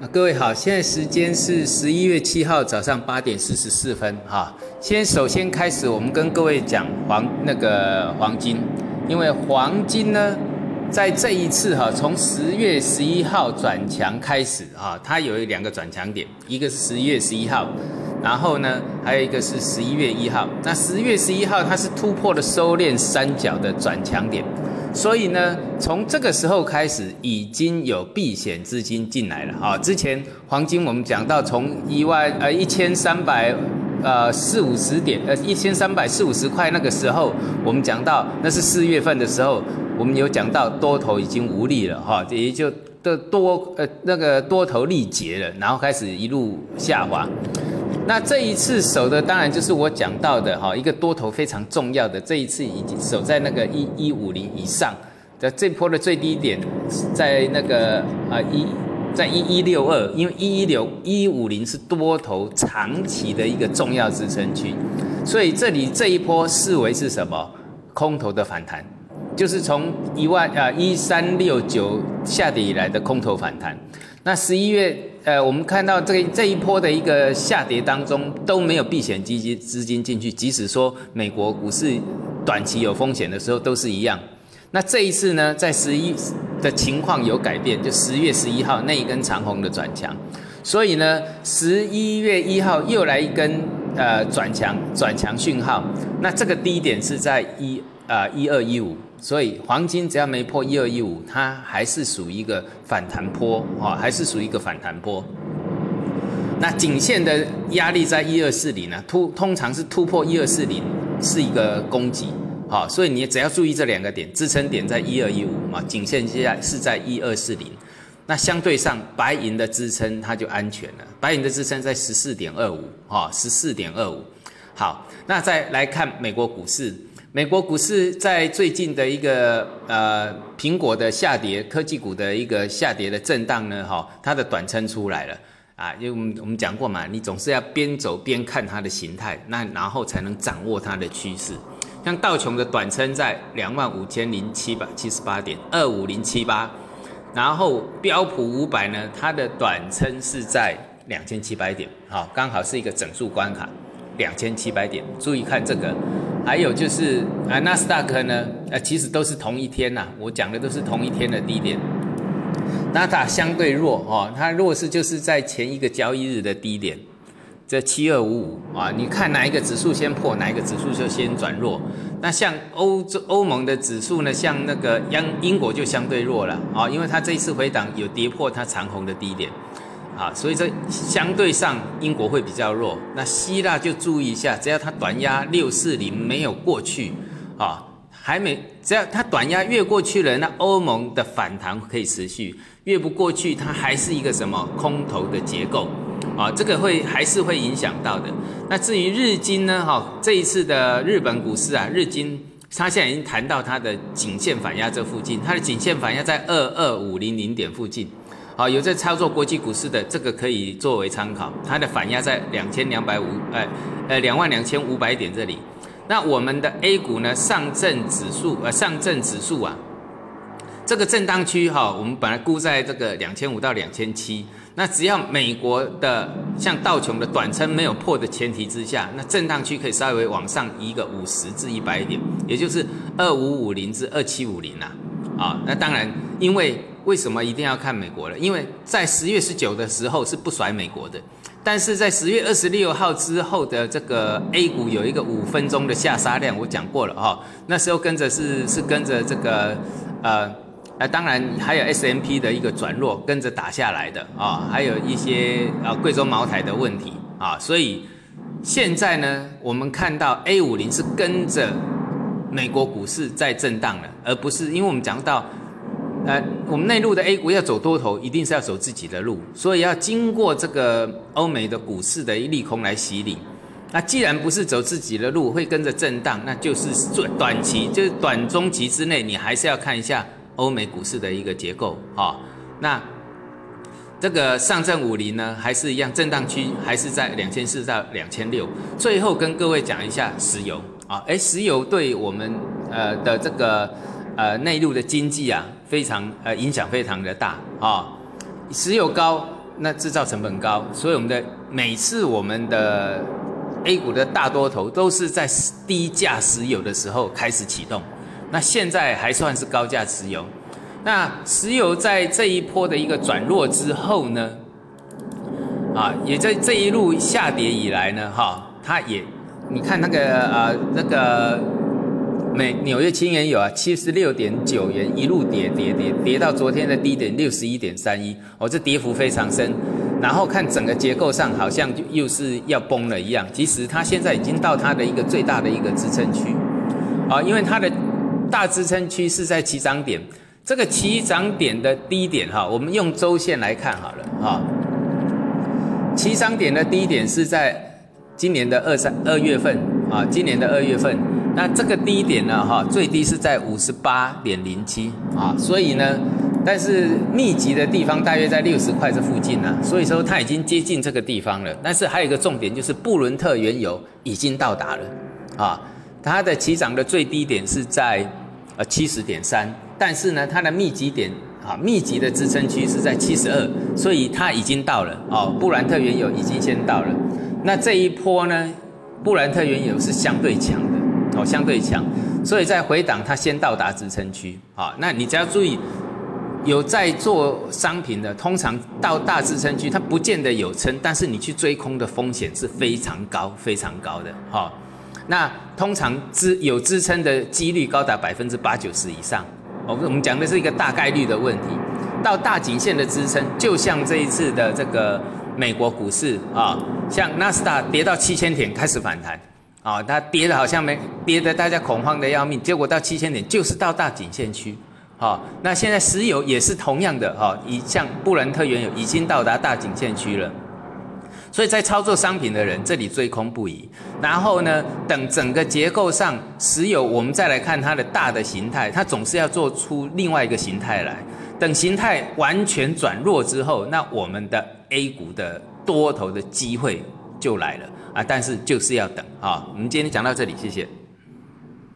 啊，各位好，现在时间是十一月七号早上八点四十四分哈。先首先开始，我们跟各位讲黄那个黄金，因为黄金呢，在这一次哈，从十月十一号转强开始啊，它有两个转强点，一个是十一月十一号，然后呢，还有一个是十一月一号。那十月十一号它是突破了收敛三角的转强点。所以呢，从这个时候开始，已经有避险资金进来了啊。之前黄金我们讲到从一万呃一千三百呃四五十点呃一千三百四五十块那个时候，我们讲到那是四月份的时候，我们有讲到多头已经无力了哈，也就的多呃那个多头力竭了，然后开始一路下滑。那这一次守的当然就是我讲到的哈，一个多头非常重要的，这一次已经守在那个一一五零以上的这波的最低点，在那个啊一在一一六二，因为一一六一五零是多头长期的一个重要支撑区，所以这里这一波视为是什么？空头的反弹，就是从一万呃一三六九下跌以来的空头反弹。那十一月，呃，我们看到这个这一波的一个下跌当中都没有避险基金资金进去，即使说美国股市短期有风险的时候都是一样。那这一次呢，在十一的情况有改变，就十月十一号那一根长红的转强，所以呢，十一月一号又来一根呃转强转强讯号，那这个低点是在一啊一二一五。所以黄金只要没破一二一五，它还是属于一个反弹波啊，还是属于一个反弹波。那颈线的压力在一二四零呢，突通常是突破一二四零是一个攻击，好，所以你只要注意这两个点，支撑点在一二一五嘛，颈线现在是在一二四零，那相对上白银的支撑它就安全了，白银的支撑在十四点二五啊，十四点二五。好，那再来看美国股市。美国股市在最近的一个呃苹果的下跌，科技股的一个下跌的震荡呢，哈，它的短撑出来了啊，因为我们我们讲过嘛，你总是要边走边看它的形态，那然后才能掌握它的趋势。像道琼的短撑在两万五千零七百七十八点二五零七八，然后标普五百呢，它的短撑是在两千七百点，好，刚好是一个整数关卡。两千七百点，注意看这个，还有就是啊，纳斯达克呢，呃，其实都是同一天呐，我讲的都是同一天的低点。纳塔相对弱哦，它弱势就是在前一个交易日的低点，这七二五五啊，你看哪一个指数先破，哪一个指数就先转弱。那像欧洲欧盟的指数呢，像那个央英国就相对弱了啊，因为它这一次回档有跌破它长红的低点。啊，所以这相对上英国会比较弱，那希腊就注意一下，只要它短压六四零没有过去，啊，还没，只要它短压越过去了，那欧盟的反弹可以持续；越不过去，它还是一个什么空头的结构，啊，这个会还是会影响到的。那至于日经呢，哈，这一次的日本股市啊，日经它现在已经谈到它的颈线反压这附近，它的颈线反压在二二五零零点附近。好，有在操作国际股市的，这个可以作为参考。它的反压在两千两百五，呃，呃，两万两千五百点这里。那我们的 A 股呢？上证指数，呃，上证指数啊，这个震荡区哈，我们本来估在这个两千五到两千七。那只要美国的像道琼的短撑没有破的前提之下，那震荡区可以稍微往上移个五十至一百点，也就是二五五零至二七五零呐。啊，那当然，因为。为什么一定要看美国了？因为在十月十九的时候是不甩美国的，但是在十月二十六号之后的这个 A 股有一个五分钟的下杀量，我讲过了哈。那时候跟着是是跟着这个呃呃，当然还有 S M P 的一个转弱跟着打下来的啊，还有一些啊贵州茅台的问题啊，所以现在呢，我们看到 A 五零是跟着美国股市在震荡了，而不是因为我们讲到。呃，我们内陆的 A 股要走多头，一定是要走自己的路，所以要经过这个欧美的股市的一利空来洗礼。那既然不是走自己的路，会跟着震荡，那就是短短期，就是短中期之内，你还是要看一下欧美股市的一个结构啊。那这个上证五零呢，还是一样震荡区，还是在两千四到两千六。最后跟各位讲一下石油啊，哎，石油对我们呃的这个。呃，内陆的经济啊，非常呃影响非常的大啊，石油高，那制造成本高，所以我们的每次我们的 A 股的大多头都是在低价石油的时候开始启动。那现在还算是高价石油。那石油在这一波的一个转弱之后呢，啊，也在这一路下跌以来呢，哈，它也，你看那个呃那个美纽约轻原油啊，七十六点九元一路跌跌跌跌到昨天的低点六十一点三一，哦，这跌幅非常深。然后看整个结构上好像就又是要崩了一样，其实它现在已经到它的一个最大的一个支撑区，啊，因为它的大支撑区是在起涨点。这个起涨点的低点哈，我们用周线来看好了哈。起涨点的低点是在今年的二三二月份啊，今年的二月份。那这个低点呢哈，最低是在五十八点零七啊，所以呢，但是密集的地方大约在六十块这附近呢，所以说它已经接近这个地方了。但是还有一个重点就是布伦特原油已经到达了啊，它的起涨的最低点是在呃七十点三。但是呢，它的密集点啊，密集的支撑区是在七十二，所以它已经到了哦。布兰特原油已经先到了，那这一波呢，布兰特原油是相对强的哦，相对强，所以在回档它先到达支撑区啊。那你只要注意，有在做商品的，通常到大支撑区，它不见得有撑，但是你去追空的风险是非常高、非常高的哈。那通常支有支撑的几率高达百分之八九十以上。我我们讲的是一个大概率的问题，到大颈线的支撑，就像这一次的这个美国股市啊，像纳斯达跌到七千点开始反弹，啊，它跌的好像没跌的大家恐慌的要命，结果到七千点就是到大颈线区，好，那现在石油也是同样的哈，已像布伦特原油已经到达大颈线区了。所以在操作商品的人，这里追空不已。然后呢，等整个结构上石油，我们再来看它的大的形态，它总是要做出另外一个形态来。等形态完全转弱之后，那我们的 A 股的多头的机会就来了啊！但是就是要等啊。我们今天讲到这里，谢谢。